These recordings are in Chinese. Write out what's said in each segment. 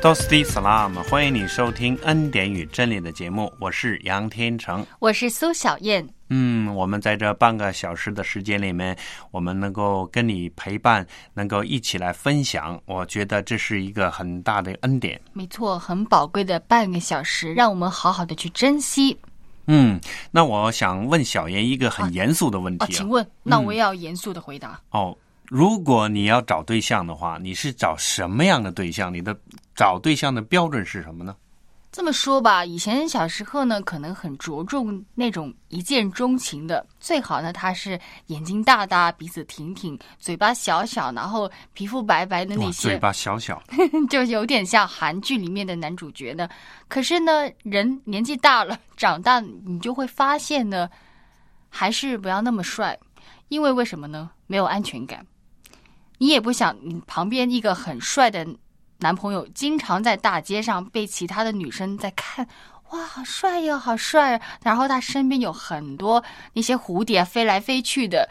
Dosti Salam，欢迎你收听《恩典与真理》的节目，我是杨天成。我是苏小燕。嗯，我们在这半个小时的时间里面，我们能够跟你陪伴，能够一起来分享，我觉得这是一个很大的恩典。没错，很宝贵的半个小时，让我们好好的去珍惜。嗯，那我想问小燕一个很严肃的问哦，题请问，那我也要严肃的回答。哦，如果你要找对象的话，你是找什么样的对象？你的找对象的标准是什么呢？这么说吧，以前小时候呢，可能很着重那种一见钟情的，最好呢，他是眼睛大大，鼻子挺挺，嘴巴小小，然后皮肤白白的那哇，嘴，巴小小，就有点像韩剧里面的男主角呢。可是呢，人年纪大了，长大，你就会发现呢，还是不要那么帅，因为为什么呢？没有安全感。你也不想你旁边一个很帅的男朋友，经常在大街上被其他的女生在看，哇，好帅哟，好帅！然后他身边有很多那些蝴蝶飞来飞去的。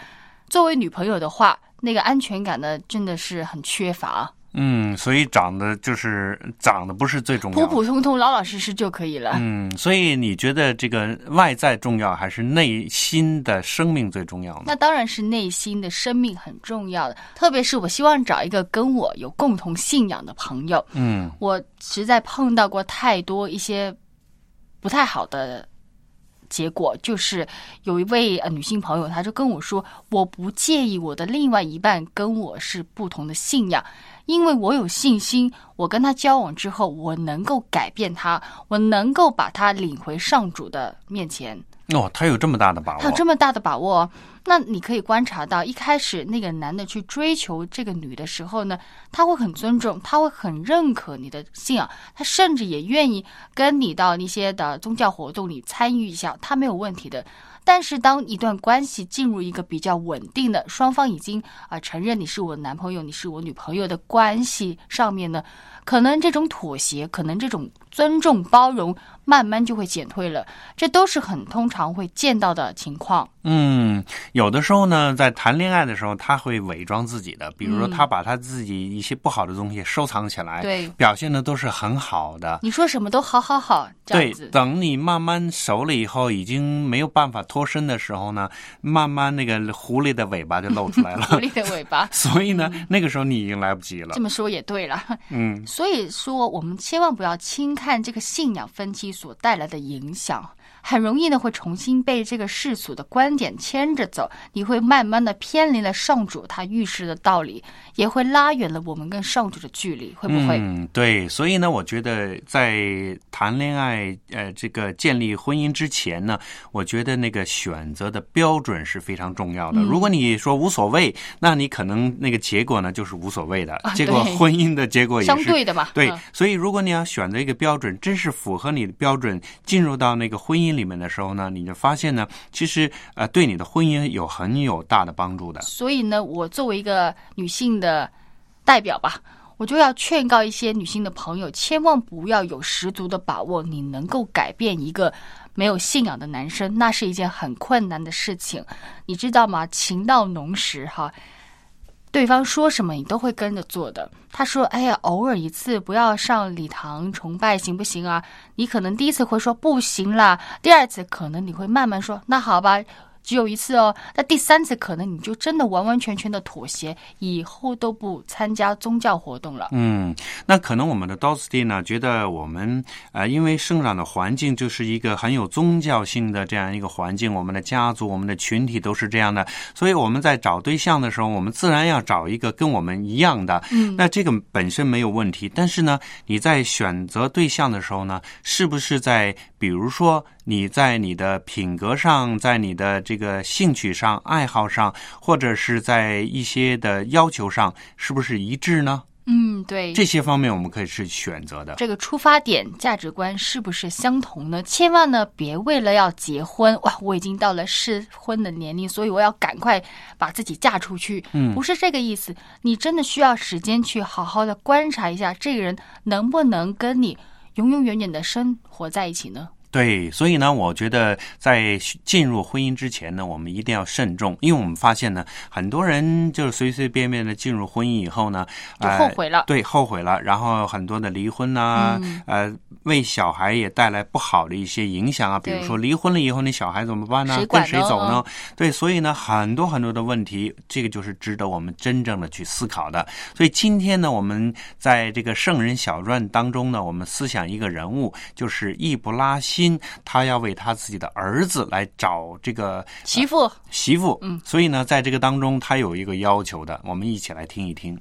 作为女朋友的话，那个安全感呢，真的是很缺乏。嗯，所以长得就是长得不是最重要。普普通通、老老实实就可以了。嗯，所以你觉得这个外在重要，还是内心的生命最重要呢？那当然是内心的生命很重要的，特别是我希望找一个跟我有共同信仰的朋友。嗯我实在碰到过太多一些不太好的结果，就是有一位呃女性朋友，她就跟我说，我不介意我的另外一半跟我是不同的信仰，因为我有信心，我跟他交往之后，我能够改变他，我能够把他领回上主的面前。哦，他有这么大的把握他有，这么大的把握，那你可以观察到，一开始那个男的去追求这个女的时候呢，他会很尊重，他会很认可你的信仰，他甚至也愿意跟你到那些的宗教活动里参与一下，他没有问题的。但是，当一段关系进入一个比较稳定的，双方已经啊、承认你是我男朋友，你是我女朋友的关系上面呢，可能这种妥协，可能这种尊重、包容，慢慢就会减退了。这都是很通常会见到的情况。嗯，有的时候呢，在谈恋爱的时候，他会伪装自己的，比如说嗯他把他自己一些不好的东西收藏起来，对表现的都是很好的。你说什么都好好好，这样子，。等你慢慢熟了以后，已经没有办法脱身的时候呢，慢慢那个狐狸的尾巴就露出来了。狐狸的尾巴，所以呢，那个时候你已经来不及了这。么说也对了。嗯，所以说，我们千万不要轻看看这个信仰分歧所带来的影响，很容易呢会重新被这个世俗的观点牵着走，你会慢慢的偏离了上主他预示的道理，也会拉远了我们跟上主的距离，会不会？嗯，对，所以呢，我觉得在谈恋爱，呃，这个建立婚姻之前呢，我觉得那个选择的标准是非常重要的。嗯如果你说无所谓，那你可能那个结果呢就是无所谓的，啊 结果婚姻的结果也是相对的嘛，对嗯，所以如果你要选择一个标准，真是符合你的标准，进入到那个婚姻里面的时候呢，你就发现呢，其实呃，对你的婚姻有很有大的帮助的。所以呢，我作为一个女性的代表吧，我就要劝告一些女性的朋友，千万不要有十足的把握，你能够改变一个没有信仰的男生，那是一件很困难的事情，你知道吗？情到浓时，哈。对方说什么你都会跟着做的。他说：“哎呀，偶尔一次不要上礼堂崇拜行不行啊？”你可能第一次会说不行啦，第二次可能你会慢慢说那好吧，只有一次哦。那第三次可能你就真的完完全全的妥协，以后都不参加宗教活动了。嗯，那可能我们的 Dosti 呢，觉得我们呃，因为生长的环境就是一个很有宗教性的这样一个环境，我们的家族、我们的群体都是这样的，所以我们在找对象的时候，我们自然要找一个跟我们一样的。嗯那这个本身没有问题，但是呢，你在选择对象的时候呢，是不是在比如说你在你的品格上，在你的这个兴趣上、爱好上，或者是在一些的要求上，是不是一致呢？嗯，对，这些方面我们可以是选择的。这个出发点、价值观是不是相同呢？千万呢别为了要结婚，哇，我已经到了适婚的年龄，所以我要赶快把自己嫁出去。嗯不是这个意思。你真的需要时间去好好的观察一下这个人能不能跟你永永远远的生活在一起呢？对，所以呢，我觉得在进入婚姻之前呢，我们一定要慎重，因为我们发现呢，很多人就是随随便便的进入婚姻以后呢，就呃后悔了对，后悔了，然后很多的离婚呐、嗯呃，为小孩也带来不好的一些影响啊，比如说离婚了以后，那小孩怎么办呢？谁管跟谁呢走呢？对，所以呢，很多很多的问题，这个就是值得我们真正的去思考的。所以今天呢，我们在这个圣人小传当中呢，我们思想一个人物，就是易卜拉欣，他要为他自己的儿子来找这个媳妇，媳妇。嗯，所以呢，在这个当中，他有一个要求的，我们一起来听一听。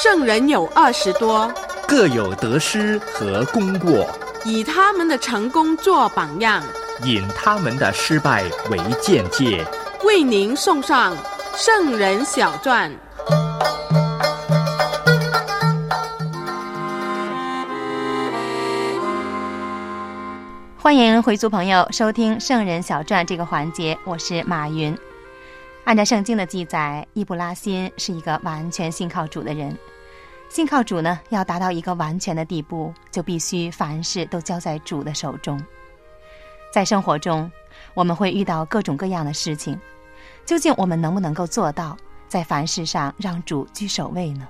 圣人有二十多，各有得失和功过，以他们的成功做榜样，引他们的失败为鉴戒。为您送上《圣人小传》。欢迎回族朋友收听《圣人小传》这个环节，我是马云。按照圣经的记载，伊布拉欣是一个完全信靠主的人。信靠主呢，要达到一个完全的地步，就必须凡事都交在主的手中。在生活中，我们会遇到各种各样的事情，究竟我们能不能够做到在凡事上让主居首位呢？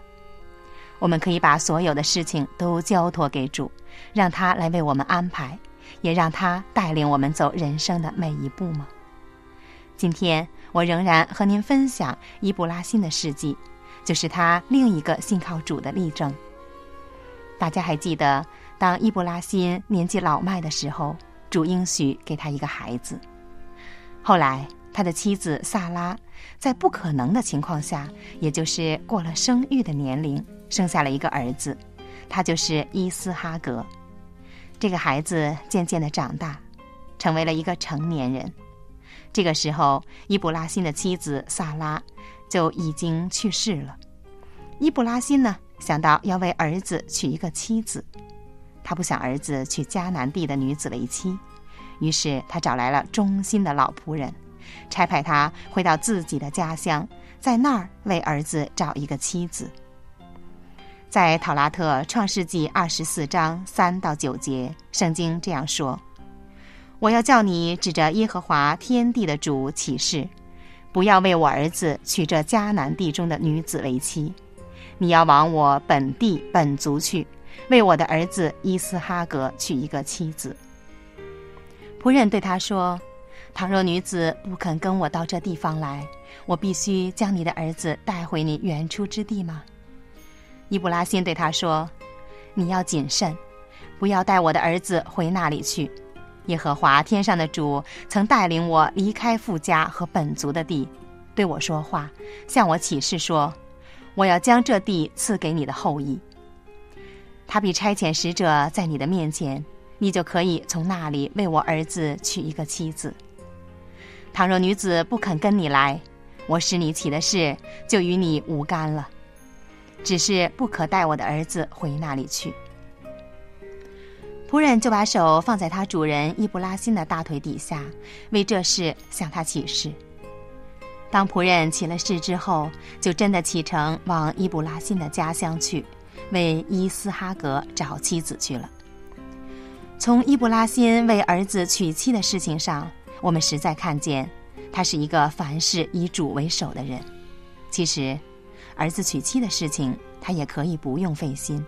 我们可以把所有的事情都交托给主，让他来为我们安排。也让他带领我们走人生的每一步吗？今天我仍然和您分享伊布拉欣的事迹，就是他另一个信靠主的例证。大家还记得，当伊布拉欣年纪老迈的时候，主应许给他一个孩子。后来，他的妻子萨拉在不可能的情况下，也就是过了生育的年龄，生下了一个儿子，他就是伊斯哈格。这个孩子渐渐的长大，成为了一个成年人。这个时候，伊布拉欣的妻子萨拉就已经去世了。伊布拉欣呢，想到要为儿子娶一个妻子，他不想儿子娶迦南地的女子为妻，于是他找来了忠心的老仆人，差派他回到自己的家乡，在那儿为儿子找一个妻子。在《讨拉特创世纪》二十四章三到九节，圣经这样说：“我要叫你指着耶和华天地的主起誓，不要为我儿子娶这迦南地中的女子为妻，你要往我本地本族去，为我的儿子伊斯哈格娶一个妻子。”仆人对他说：“倘若女子不肯跟我到这地方来，我必须将你的儿子带回你原初之地吗？”伊布拉欣对他说：“你要谨慎，不要带我的儿子回那里去。耶和华天上的主曾带领我离开富家和本族的地，对我说话，向我起誓说：我要将这地赐给你的后裔。他必差遣使者在你的面前，你就可以从那里为我儿子娶一个妻子。倘若女子不肯跟你来，我使你起的事就与你无干了。”只是不可带我的儿子回那里去。仆人就把手放在他主人伊布拉辛的大腿底下，为这事向他起誓。当仆人起了誓之后，就真的启程往伊布拉辛的家乡去，为伊斯哈格找妻子去了。从伊布拉辛为儿子娶妻的事情上，我们实在看见他是一个凡事以主为首的人。其实。儿子娶妻的事情，他也可以不用费心，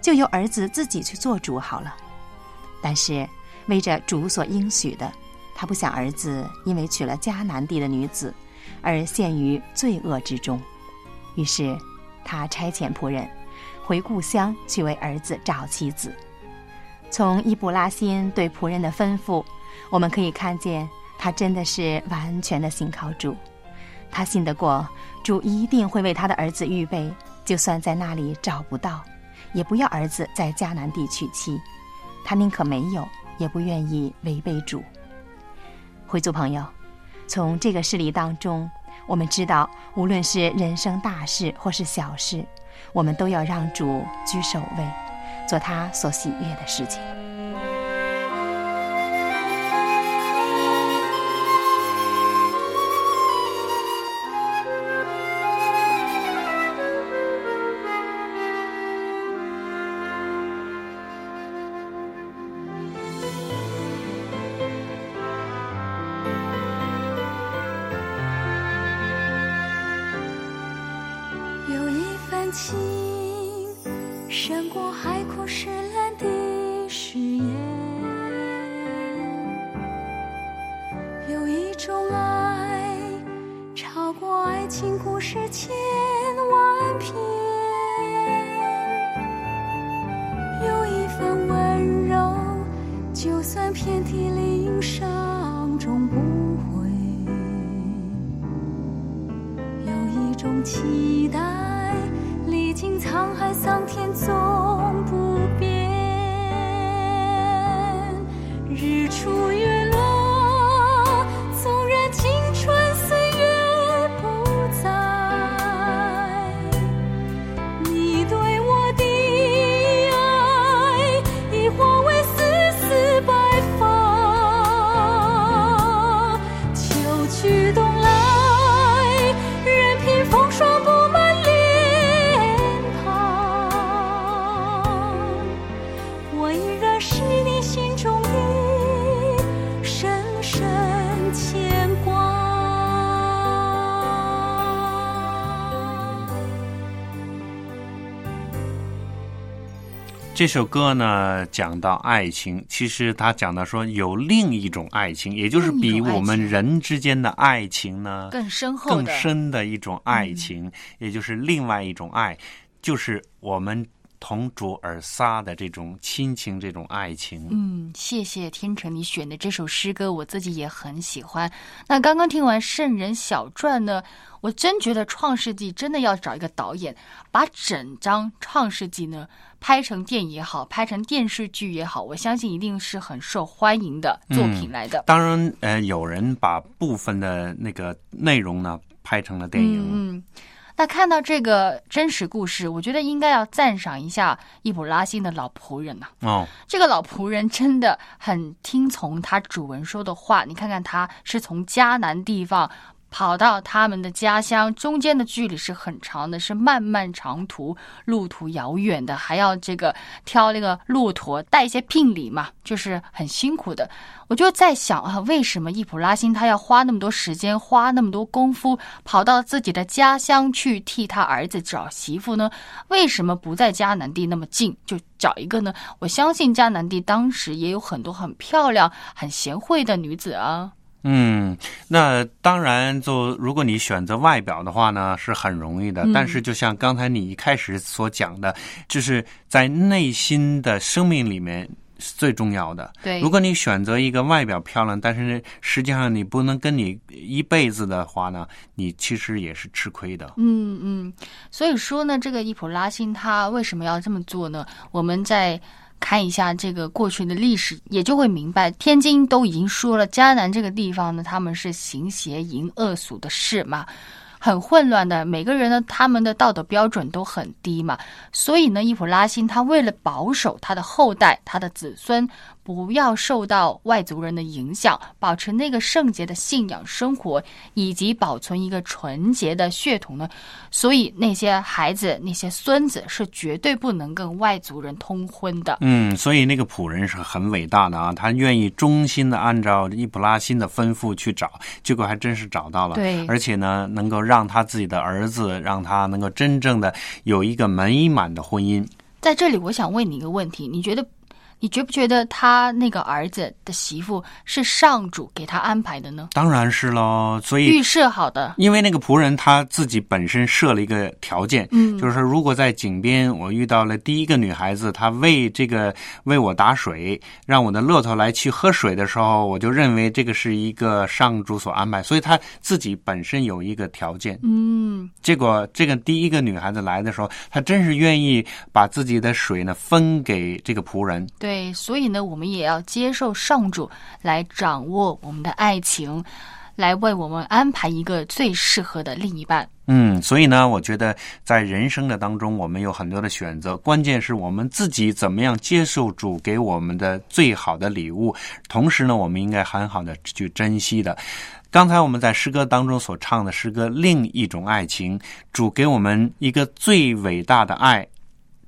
就由儿子自己去做主好了。但是为着主所应许的，他不想儿子因为娶了迦南地的女子，而陷于罪恶之中。于是他差遣仆人回故乡去为儿子找妻子。从伊布拉辛对仆人的吩咐，我们可以看见他真的是完全的信靠主。他信得过主一定会为他的儿子预备，就算在那里找不到，也不要儿子在迦南地娶妻。他宁可没有，也不愿意违背主。回族朋友，从这个事例当中，我们知道，无论是人生大事或是小事，我们都要让主居首位，做他所喜悦的事情。种期待，历经沧海桑田这首歌呢，讲到爱情，其实他讲到说有另一种爱情，也就是比我们人之间的爱情呢更深厚更，深的一种爱情，也就是另外一种爱，就是我们同主而撒的这种亲情，这种爱情。嗯，谢谢天成你选的这首诗歌，我自己也很喜欢。那刚刚听完《圣人小传》呢，我真觉得《创世纪》真的要找一个导演，把整张《创世纪》呢拍成电影也好，拍成电视剧也好，我相信一定是很受欢迎的作品来的。当然，呃，有人把部分的那个内容呢拍成了电影。嗯嗯。那看到这个真实故事，我觉得应该要赞赏一下易卜拉欣的老仆人呐、哦，这个老仆人真的很听从他主人说的话。你看看，他是从迦南地方跑到他们的家乡，中间的距离是很长的，是漫漫长途，路途遥远的，还要这个挑那个骆驼，带一些聘礼嘛，就是很辛苦的。我就在想啊，为什么易卜拉欣他要花那么多时间，花那么多功夫，跑到自己的家乡去替他儿子找媳妇呢？为什么不在迦南地那么近就找一个呢？我相信迦南地当时也有很多很漂亮、很贤惠的女子啊。嗯，那当然，就如果你选择外表的话呢，是很容易的。嗯但是，就像刚才你一开始所讲的，就是在内心的生命里面是最重要的。对如果你选择一个外表漂亮，但是呢，实际上你不能跟你一辈子的话呢，你其实也是吃亏的。嗯嗯，所以说呢，这个易普拉辛他为什么要这么做呢？我们在看一下这个过去的历史，也就会明白，天津都已经说了，迦南这个地方呢，他们是行邪淫恶俗的事嘛。很混乱的，每个人呢，他们的道德标准都很低嘛，所以呢，伊普拉辛他为了保守他的后代、他的子孙不要受到外族人的影响，保持那个圣洁的信仰生活，以及保存一个纯洁的血统呢，所以那些孩子、那些孙子是绝对不能跟外族人通婚的。嗯，所以那个仆人是很伟大的啊，他愿意忠心的按照伊普拉辛的吩咐去找，结果还真是找到了。对而且呢，能够让让他自己的儿子，让他能够真正的有一个美满的婚姻。在这里，我想问你一个问题：你觉得，你觉不觉得他那个儿子的媳妇是上主给他安排的呢？当然是喽，所以预设好的，因为那个仆人他自己本身设了一个条件，嗯就是说如果在井边我遇到了第一个女孩子，她为这个为我打水，让我的骆驼来去喝水的时候，我就认为这个是一个上主所安排，所以他自己本身有一个条件。嗯，结果这个第一个女孩子来的时候，她真是愿意把自己的水呢分给这个仆人。对，对所以呢，我们也要接受上主来掌握我们的爱情。来为我们安排一个最适合的另一半。嗯，所以呢，我觉得在人生的当中，我们有很多的选择，关键是我们自己怎么样接受主给我们的最好的礼物，同时呢，我们应该很好的去珍惜的。刚才我们在诗歌当中所唱的诗歌《另一种爱情》，主给我们一个最伟大的爱。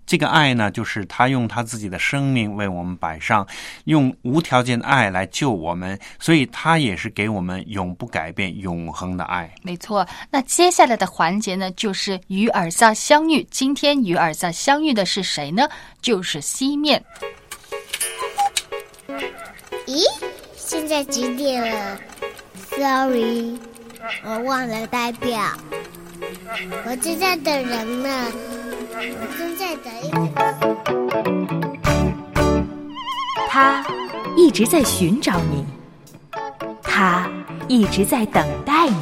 这个爱呢，就是他用他自己的生命为我们摆上，用无条件的爱来救我们，所以他也是给我们永不改变、永恒的爱。没错，那接下来的环节呢，就是与尔萨相遇。今天与尔萨相遇的是谁呢？就是西面。咦，现在几点了？Sorry，我忘了代表。我正在等人呢，我正在等一。他一直在寻找你，他一直在等待你。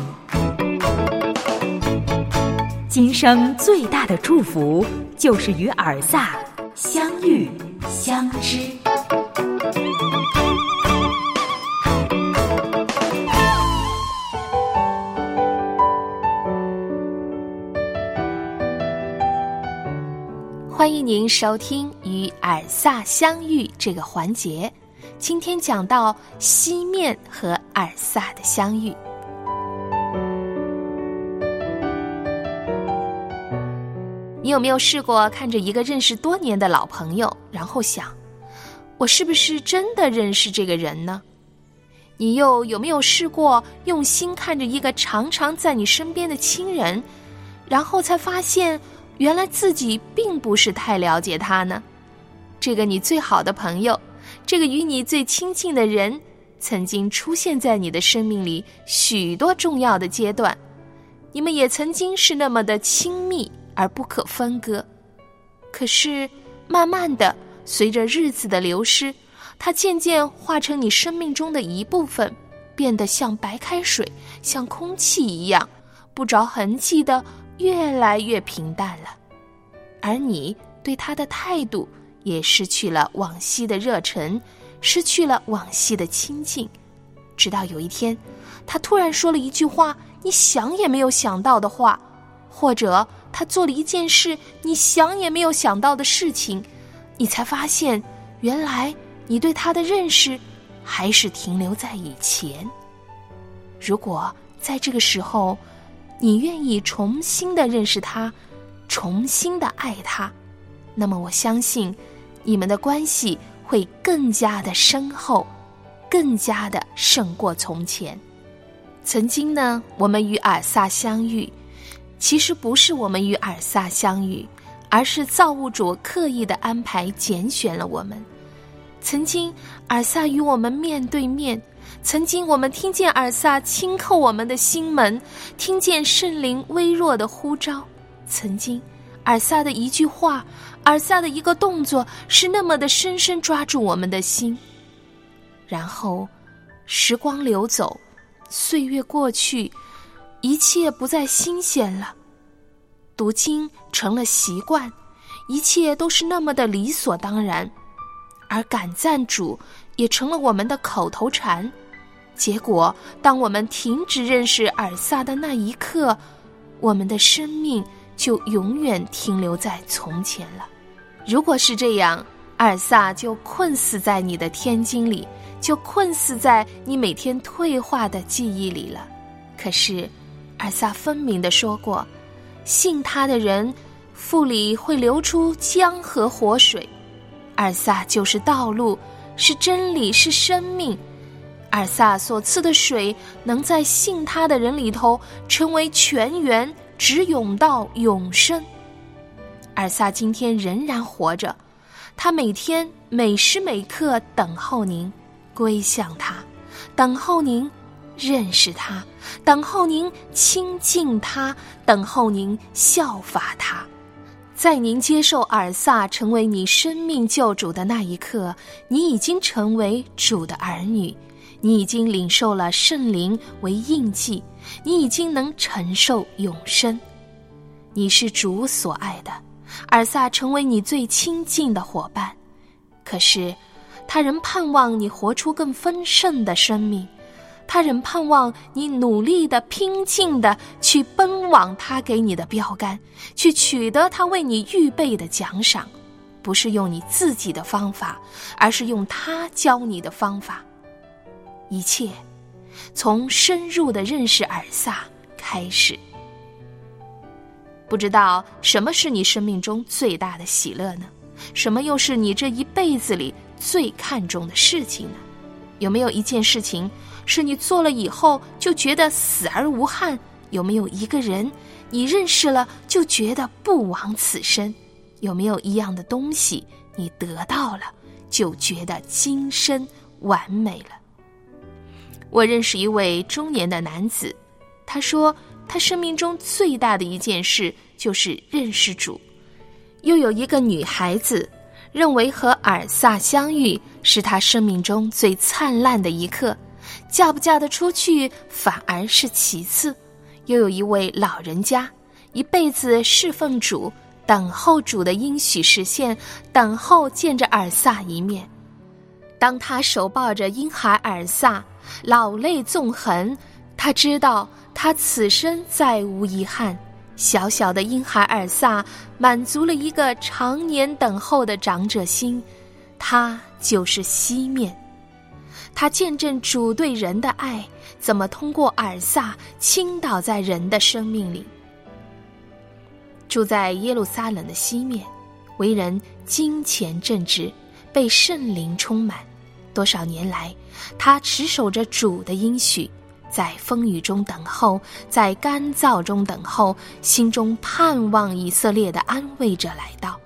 今生最大的祝福就是与尔萨相遇相知。欢迎您收听与尔萨相遇这个环节。今天讲到西面和尔萨的相遇。你有没有试过看着一个认识多年的老朋友，然后想，我是不是真的认识这个人呢？你又有没有试过用心看着一个常常在你身边的亲人，然后才发现？原来自己并不是太了解他呢。这个你最好的朋友，这个与你最亲近的人，曾经出现在你的生命里许多重要的阶段，你们也曾经是那么的亲密而不可分割。可是，慢慢的，随着日子的流失，它渐渐化成你生命中的一部分，变得像白开水、像空气一样，不着痕迹的。越来越平淡了，而你对他的态度也失去了往昔的热忱，失去了往昔的亲近。直到有一天，他突然说了一句话，你想也没有想到的话，或者他做了一件事，你想也没有想到的事情，你才发现，原来你对他的认识还是停留在以前。如果在这个时候，你愿意重新的认识他，重新的爱他，那么我相信，你们的关系会更加的深厚，更加的胜过从前。曾经呢，我们与尔萨相遇，其实不是我们与尔萨相遇，而是造物主刻意的安排拣选了我们。曾经，尔萨与我们面对面。曾经，我们听见尔萨轻叩我们的心门，听见圣灵微弱的呼召。曾经，尔萨的一句话，尔萨的一个动作，是那么的深深抓住我们的心。然后，时光流走，岁月过去，一切不再新鲜了。读经成了习惯，一切都是那么的理所当然，而感赞主也成了我们的口头禅。结果，当我们停止认识尔萨的那一刻，我们的生命就永远停留在从前了。如果是这样，尔萨就困死在你的天经里，就困死在你每天退化的记忆里了。可是，尔萨分明的说过，信他的人腹里会流出江河活水。尔萨就是道路，是真理，是生命。尔萨所赐的水，能在信他的人里头成为泉源，直涌到永生。尔萨今天仍然活着，他每天每时每刻等候您归向他，等候您认识他，等候您亲近他，等候您效法他。在您接受尔萨成为你生命救主的那一刻，你已经成为主的儿女。你已经领受了圣灵为印记，你已经能承受永生。你是主所爱的，尔萨成为你最亲近的伙伴。可是，他仍盼望你活出更丰盛的生命，他仍盼望你努力的、拼劲的去奔往他给你的标杆，去取得他为你预备的奖赏，不是用你自己的方法，而是用他教你的方法。一切从深入的认识尔萨开始。不知道什么是你生命中最大的喜乐呢？什么又是你这一辈子里最看重的事情呢？有没有一件事情是你做了以后就觉得死而无憾？有没有一个人你认识了就觉得不枉此生？有没有一样的东西你得到了就觉得今生完美了？我认识一位中年的男子，他说他生命中最大的一件事就是认识主。又有一个女孩子，认为和尔萨相遇是她生命中最灿烂的一刻，嫁不嫁得出去反而是其次。又有一位老人家，一辈子侍奉主，等候主的应许实现，等候见着尔萨一面。当他手抱着婴孩尔萨，老泪纵横，他知道他此生再无遗憾。小小的婴孩尔萨满足了一个常年等候的长者心，他就是西面。他见证主对人的爱怎么通过尔萨倾倒在人的生命里。住在耶路撒冷的西面，为人金钱正直，被圣灵充满。多少年来，他持守着主的应许。在风雨中等候，在干燥中等候，心中盼望以色列的安慰者来到。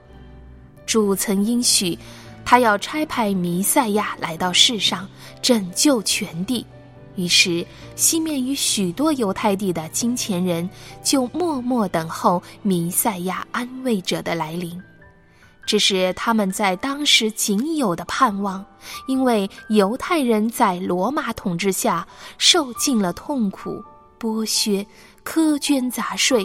主曾应许，他要差派弥赛亚来到世上，拯救全地。于是，西面与许多犹太地的金钱人就默默等候弥赛亚安慰者的来临。这是他们在当时仅有的盼望，因为犹太人在罗马统治下受尽了痛苦、剥削、苛捐杂税；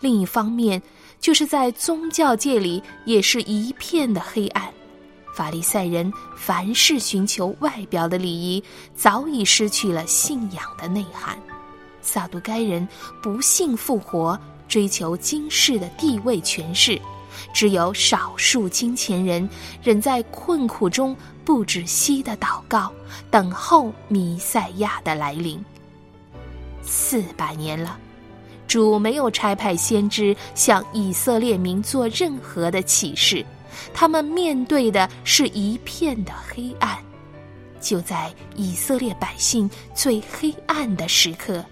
另一方面，就是在宗教界里也是一片的黑暗。法利赛人凡事寻求外表的礼仪，早已失去了信仰的内涵；撒都该人不信复活，追求今世的地位权势。只有少数金钱人仍在困苦中不止息的祷告，等候弥赛亚的来临。四百年了，主没有差派先知向以色列民做任何的启示，他们面对的是一片的黑暗。就在以色列百姓最黑暗的时刻，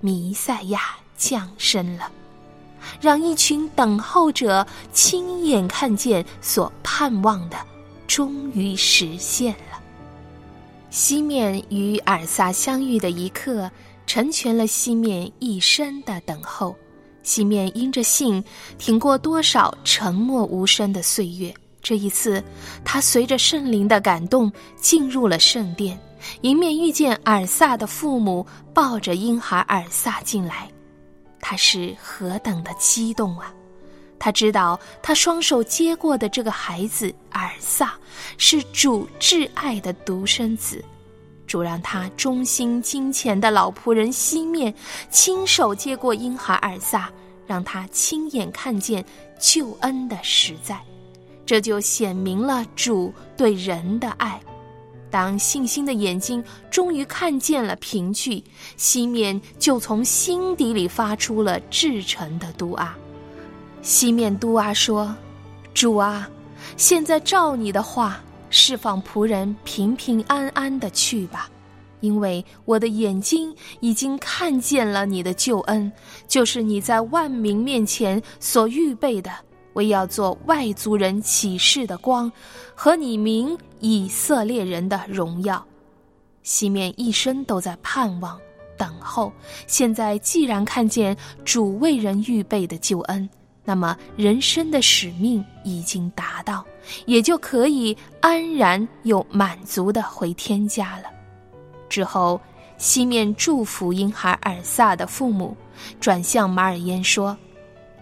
弥赛亚降生了。让一群等候者亲眼看见所盼望的，终于实现了。西面与尔萨相遇的一刻，成全了西面一生的等候。西面因着信，挺过多少沉默无声的岁月。这一次，他随着圣灵的感动进入了圣殿，迎面遇见尔萨的父母抱着婴孩尔萨进来。他是何等的激动啊！他知道他双手接过的这个孩子尔萨是主挚爱的独生子，主让他忠心金钱的老仆人西面亲手接过婴孩尔萨，让他亲眼看见救恩的实在，这就显明了主对人的爱。当信心的眼睛终于看见了凭据，西面就从心底里发出了至诚的嘟啊。西面嘟啊说：“主啊，现在照你的话，释放仆人平平安安的去吧，因为我的眼睛已经看见了你的救恩，就是你在万民面前所预备的。”为要做外族人启示的光，和你名以色列人的荣耀。西面一生都在盼望、等候。现在既然看见主为人预备的救恩，那么人生的使命已经达到，也就可以安然又满足的回天家了。之后，西面祝福婴孩尔萨的父母，转向马尔焉说。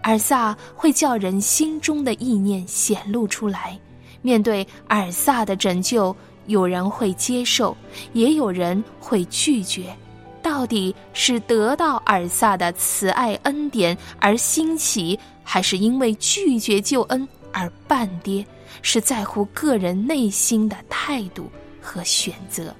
尔萨会叫人心中的意念显露出来，面对尔萨的拯救，有人会接受，也有人会拒绝。到底是得到尔萨的慈爱恩典而兴起，还是因为拒绝救恩而半跌？是在乎个人内心的态度和选择。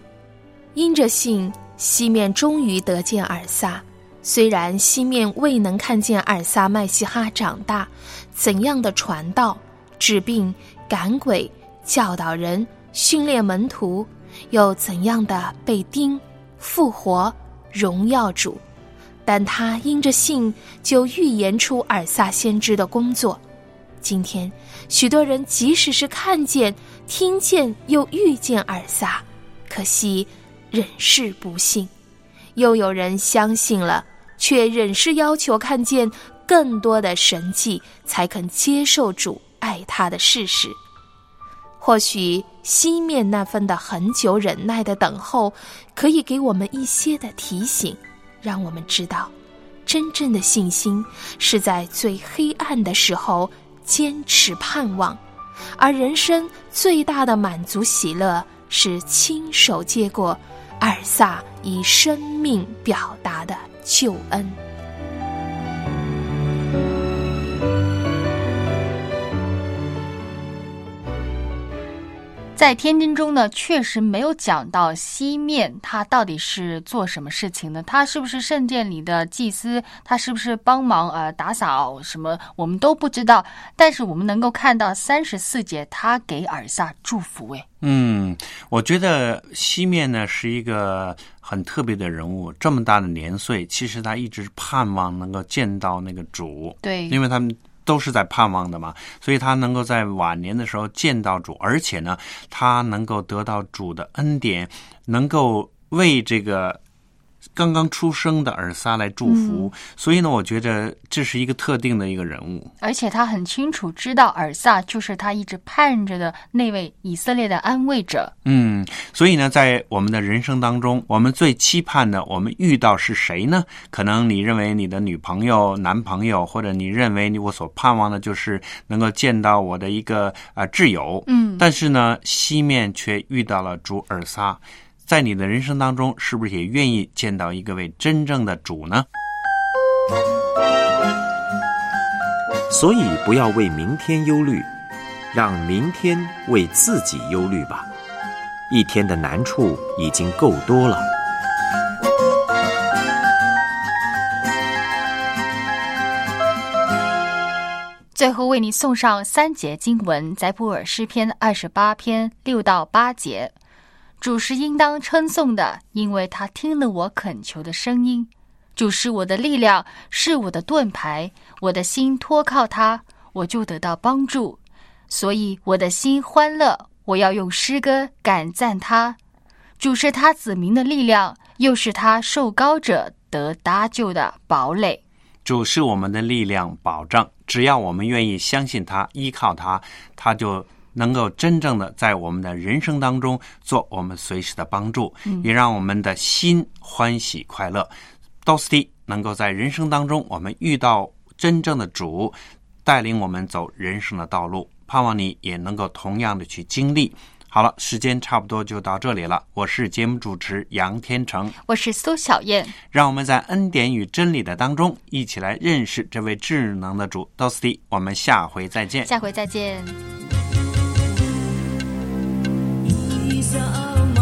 因着信，西面终于得见尔萨。虽然西面未能看见尔萨麦西哈长大，怎样的传道、治病、赶鬼、教导人、训练门徒，又怎样的被钉、复活。荣耀主，但他因着信就预言出尔撒先知的工作。今天，许多人即使是看见、听见又遇见尔撒，可惜仍是不信；又有人相信了，却仍是要求看见更多的神迹，才肯接受主爱他的事实。或许西面那份的很久忍耐的等候，可以给我们一些的提醒，让我们知道，真正的信心是在最黑暗的时候坚持盼望，而人生最大的满足喜乐是亲手接过尔萨以生命表达的救恩。在天津中呢，确实没有讲到西面他到底是做什么事情的。他是不是圣殿里的祭司？他是不是帮忙呃打扫什么？我们都不知道。但是我们能够看到三十四节，他给尔萨祝福。哎，嗯，我觉得西面呢是一个很特别的人物。这么大的年岁，其实他一直盼望能够见到那个主。对，因为他们。都是在盼望的嘛，所以他能够在晚年的时候见到主，而且呢，他能够得到主的恩典，能够为这个。刚刚出生的尔撒来祝福，所以呢，我觉得这是一个特定的一个人物，而且他很清楚知道尔撒就是他一直盼着的那位以色列的安慰者。嗯，所以呢，在我们的人生当中，我们最期盼的，我们遇到是谁呢？可能你认为你的女朋友、男朋友，或者你认为你我所盼望的就是能够见到我的一个啊挚友。嗯，但是呢，西面却遇到了主尔撒。在你的人生当中，是不是也愿意见到一个位真正的主呢？所以不要为明天忧虑，让明天为自己忧虑吧。一天的难处已经够多了。最后为你送上三节经文，在普尔诗篇二十八篇六到八节。主是应当称颂的，因为他听了我恳求的声音。主是我的力量，是我的盾牌，我的心托靠他，我就得到帮助。所以我的心欢乐，我要用诗歌感赞他。主是他子民的力量，又是他受高者得搭救的堡垒。主是我们的力量保障，只要我们愿意相信他，依靠他，他就。能够真正的在我们的人生当中做我们随时的帮助，也让我们的心欢喜快乐。都斯蒂能够在人生当中，我们遇到真正的主，带领我们走人生的道路。盼望你也能够同样的去经历。好了，时间差不多就到这里了。我是节目主持杨天成，我是苏小燕。让我们在恩典与真理的当中，一起来认识这位智能的主。道斯蒂，我们下回再见。下回再见。So.